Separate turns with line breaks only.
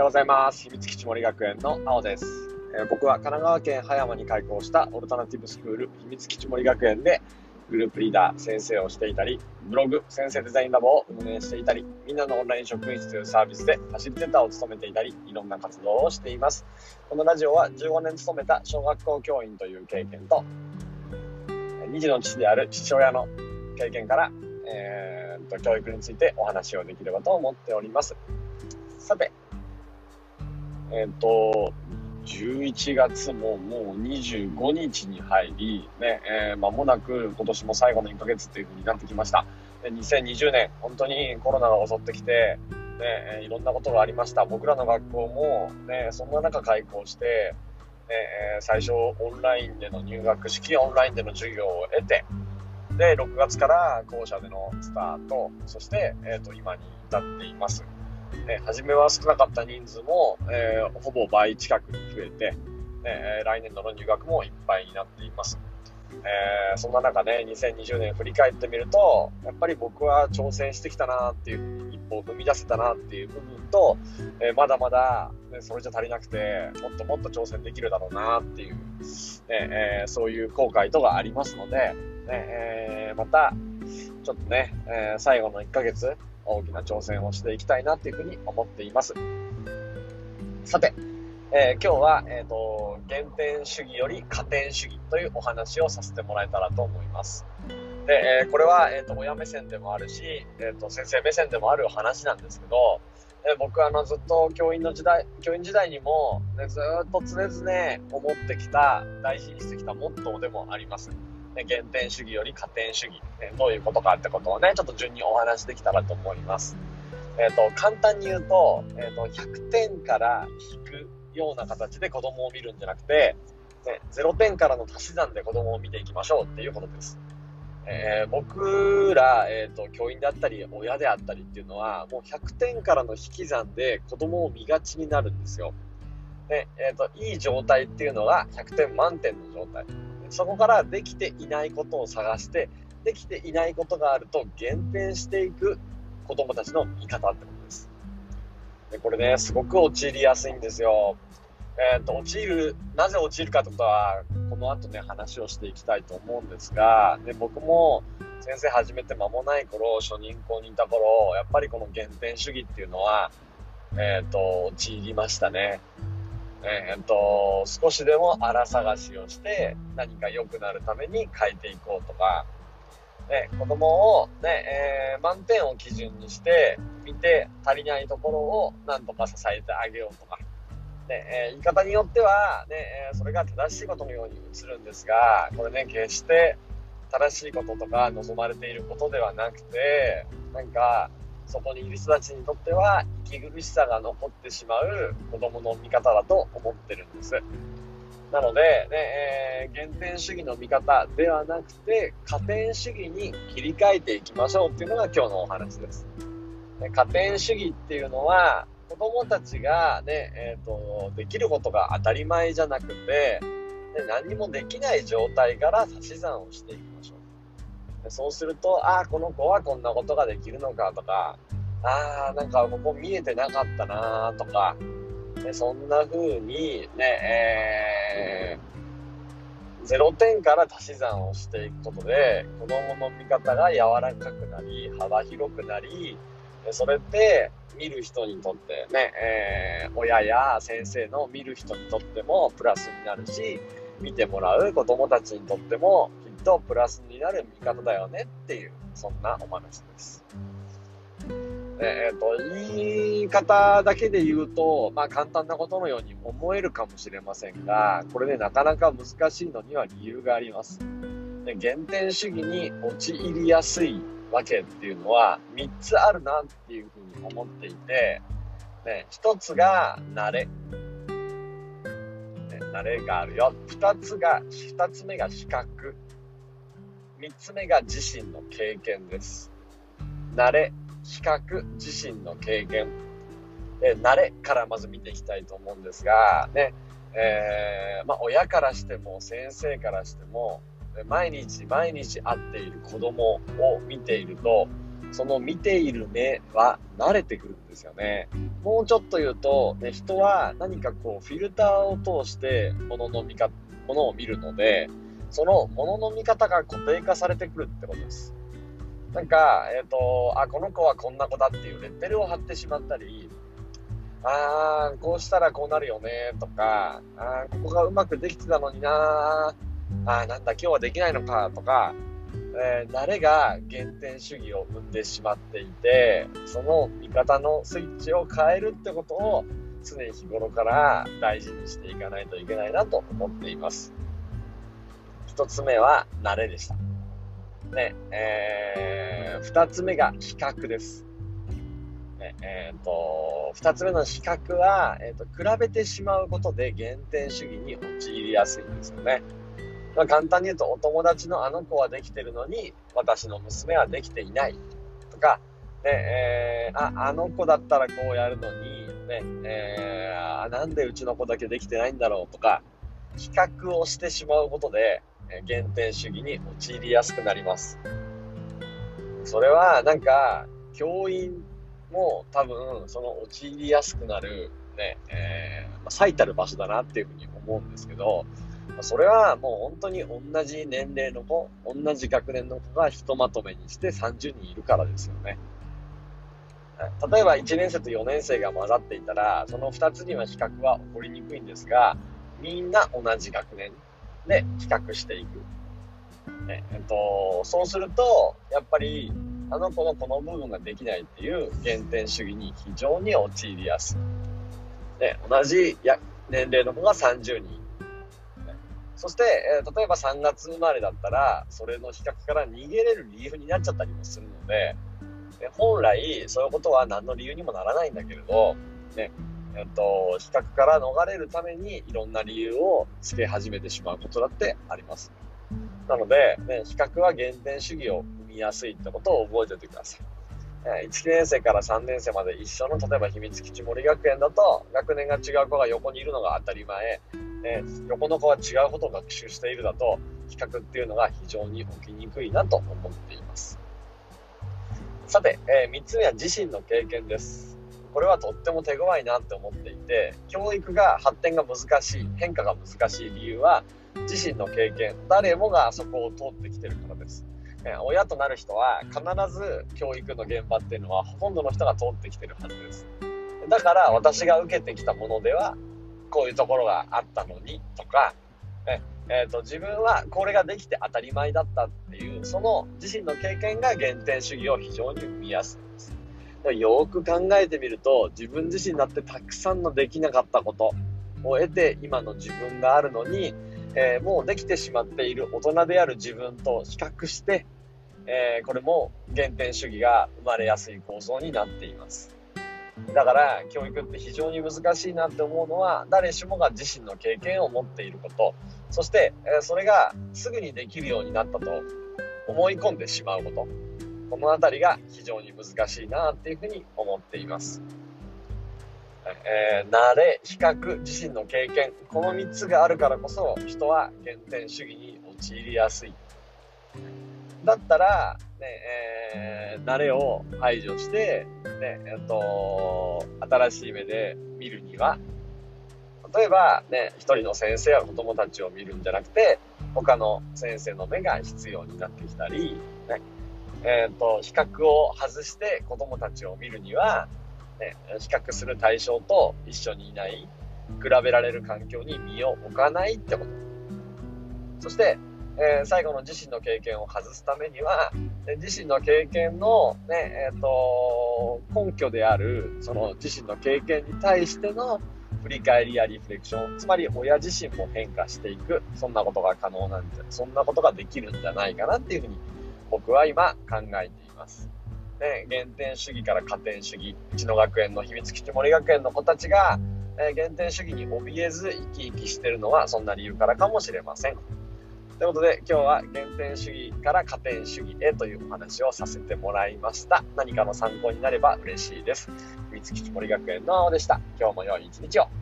ようございます。秘密基地森学園の青です、えー僕は神奈川県葉山に開校したオルタナティブスクール秘密基地森学園でグループリーダー、先生をしていたり、ブログ、先生デザインラボを運営していたり、みんなのオンライン職員室というサービスでファシリテーターを務めていたり、いろんな活動をしています。このラジオは15年勤めた小学校教員という経験と、2児の父である父親の経験から、えー、と教育についてお話をできればと思っております。さて、えっ、と、11月ももう25日に入り、ね、えー間もなく今年も最後の1ヶ月っていう風になってきました。で2020年、本当にコロナが襲ってきて、ね、いろんなことがありました。僕らの学校も、ね、そんな中開校して、ね、最初オンラインでの入学式、オンラインでの授業を得て、で、6月から校舎でのスタート、そして、えっ、と、今に至っています。ね、初めは少なかった人数も、えーほぼ倍近くに増えて、ね来年度の入学もいっぱいになっています。えーそんな中ね、2020年振り返ってみると、やっぱり僕は挑戦してきたなっていう、一歩を踏み出せたなっていう部分と、えーまだまだ、ね、それじゃ足りなくて、もっともっと挑戦できるだろうなっていう、ねえーそういう後悔とかありますので、えーまた、ちょっとね、えー最後の1ヶ月、大きな挑戦をしていきたいなっていうふうに思っています。さて、えー今日は、えっ、と、原点主義より加点主義というお話をさせてもらえたらと思います。で、えーこれは、えっ、と、親目線でもあるし、えっ、と、先生目線でもある話なんですけど、え僕はあのずっと教員の時代、教員時代にも、ね、ずっと常々思ってきた、大事にしてきたモットーでもあります。ね原点主義より加点主義、ねどういうことかってことをね、ちょっと順にお話できたらと思います。えっ、と、簡単に言うと、えっ、と、100点から引くような形で子供を見るんじゃなくて、ね、0点からの足し算で子供を見ていきましょうっていうことです。えー僕ら、えっ、と、教員であったり、親であったりっていうのは、もう100点からの引き算で子供を見がちになるんですよ。で、えっ、と、いい状態っていうのが100点満点の状態。そこからできていないことを探して、できていないことがあると減点していく子供たちの見方ってことです。でこれね、すごく陥りやすいんですよ。えっ、と、陥る、なぜ陥るかってことは、この後ね、話をしていきたいと思うんですが、で僕も先生始めて間もない頃、初任校にいた頃、やっぱりこの減点主義っていうのは、えっ、と、陥りましたね。えっ、と、少しでも荒探しをして、何か良くなるために変えていこうとか、ね、子供をね、えー満点を基準にして、見て足りないところをなんとか支えてあげようとか、ね、えー言い方によっては、ね、それが正しいことのように映るんですが、これね、決して正しいこととか望まれていることではなくて、なんか、そこにいる人たちにとっては息苦しさが残ってしまう子供の見方だと思ってるんです。なので、ねえー原点主義の見方ではなくて、加点主義に切り替えていきましょうっていうのが今日のお話です。ね加点主義っていうのは、子供たちがね、えっ、と、できることが当たり前じゃなくて、ね何もできない状態から足し算をしていきましょう。でそうすると、ああ、この子はこんなことができるのかとか、ああ、なんかここ見えてなかったなとか、ねそんな風にね、えー、0点から足し算をしていくことで、子供の見方が柔らかくなり、幅広くなり、それって見る人にとってね、えー親や先生の見る人にとってもプラスになるし、見てもらう子供たちにとってもとプラスになる見方だよねっていう、そんなお話です。えっ、と、言い方だけで言うと、まあ簡単なことのように思えるかもしれませんが、これね、なかなか難しいのには理由があります。で原点主義に陥りやすいわけっていうのは3つあるなっていうふうに思っていて、ね、1つが慣れ。ね慣れがあるよ。2つが、2つ目が比較。3つ目が自身の経験です。慣れ、比較、自身の経験。で慣れからまず見ていきたいと思うんですが、ね、えーまあ、親からしても先生からしても、毎日毎日会っている子供を見ていると、その見ている目は慣れてくるんですよね。もうちょっと言うと、ね、人は何かこうフィルターを通して物の見か、物を見るので、その物のの見方が固定化されてくるってことです。なんか、えっ、ー、と、あ、この子はこんな子だっていうレッテルを貼ってしまったり、あー、こうしたらこうなるよね、とか、あー、ここがうまくできてたのになあー、なんだ、今日はできないのか、とか、えー、慣れが原点主義を生んでしまっていて、その見方のスイッチを変えるってことを常日頃から大事にしていかないといけないなと思っています。一つ目は慣れでした。ね、えー、二つ目が比較です。ね、えっ、ー、と、二つ目の比較は、えっ、ー、と、比べてしまうことで原点主義に陥りやすいんですよね。まあ、簡単に言うと、お友達のあの子はできてるのに、私の娘はできていない。とか、ね、えー、あ、あの子だったらこうやるのに、ね、えー、なんでうちの子だけできてないんだろうとか、比較をしてしまうことで、原点主義に陥りやすくなります。それはなんか、教員も多分その陥りやすくなるね、えー、最たる場所だなっていうふうに思うんですけど、それはもう本当に同じ年齢の子、同じ学年の子がひとまとめにして30人いるからですよね。例えば1年生と4年生が混ざっていたら、その2つには比較は起こりにくいんですが、みんな同じ学年で比較していく。ねえっと、そうすると、やっぱり、あの子のこの部分ができないっていう原点主義に非常に陥りやすい。ね、同じや年齢の子が30人。そして、えー、例えば3月生まれだったら、それの比較から逃げれる理由になっちゃったりもするので、ね、本来、そういうことは何の理由にもならないんだけれど、ね、えっと、比較から逃れるためにいろんな理由をつけ始めてしまうことだってあります。なので、ね、比較は原点主義を生みやすいってことを覚えておいてください。1年生から3年生まで一緒の例えば秘密基地森学園だと学年が違う子が横にいるのが当たり前、え横の子は違うことを学習しているだと比較っていうのが非常に起きにくいなと思っていますさて、えー、3つ目は自身の経験ですこれはとっても手強いなって思っていて教育が発展が難しい変化が難しい理由は自身の経験誰もがそこを通ってきてるからです、親となる人は必ず教育の現場っていうのはほとんどの人が通ってきてるはずです。だから私が受けてきたものではこういうところがあったのにとか、えーと、自分はこれができて当たり前だったっていうその自身の経験が原点主義を非常に生みやすい。よく考えてみると自分自身だってたくさんのできなかったことを得て今の自分があるのに、えー、もうできてしまっている大人である自分と比較して、えー、これも原点主義が生まれやすい構造になっています。だから教育って非常に難しいなって思うのは誰しもが自身の経験を持っていること。そしてえそれがすぐにできるようになったと思い込んでしまうこと。この辺りが非常に難しいなっていうふうに思っています。えー、慣れ、比較、自身の経験、この3つがあるからこそ人は原点主義に陥りやすい。だったら、ね、えー、慣れを排除して、ね、えっと、新しい目で見るには、例えばね、一人の先生は子供たちを見るんじゃなくて、他の先生の目が必要になってきたり、ね、えっ、と、比較を外して子供たちを見るには、ね、比較する対象と一緒にいない、比べられる環境に身を置かないってこと。そして、えー、最後の自身の経験を外すためには、自身の経験のね、えっ、ー、と、根拠である、その自身の経験に対しての振り返りやリフレクション、つまり親自身も変化していく、そんなことが可能なんじゃ、そんなことができるんじゃないかなっていうふうに僕は今考えています。ね、原点主義から加点主義、うちの学園の秘密基地森学園の子たちが、えー、原点主義に怯えず生き生きしてるのはそんな理由からかもしれません。ということで今日は原点主義から加点主義へというお話をさせてもらいました。何かの参考になれば嬉しいです。秘密基地森学園の青でした。今日も良い一日を。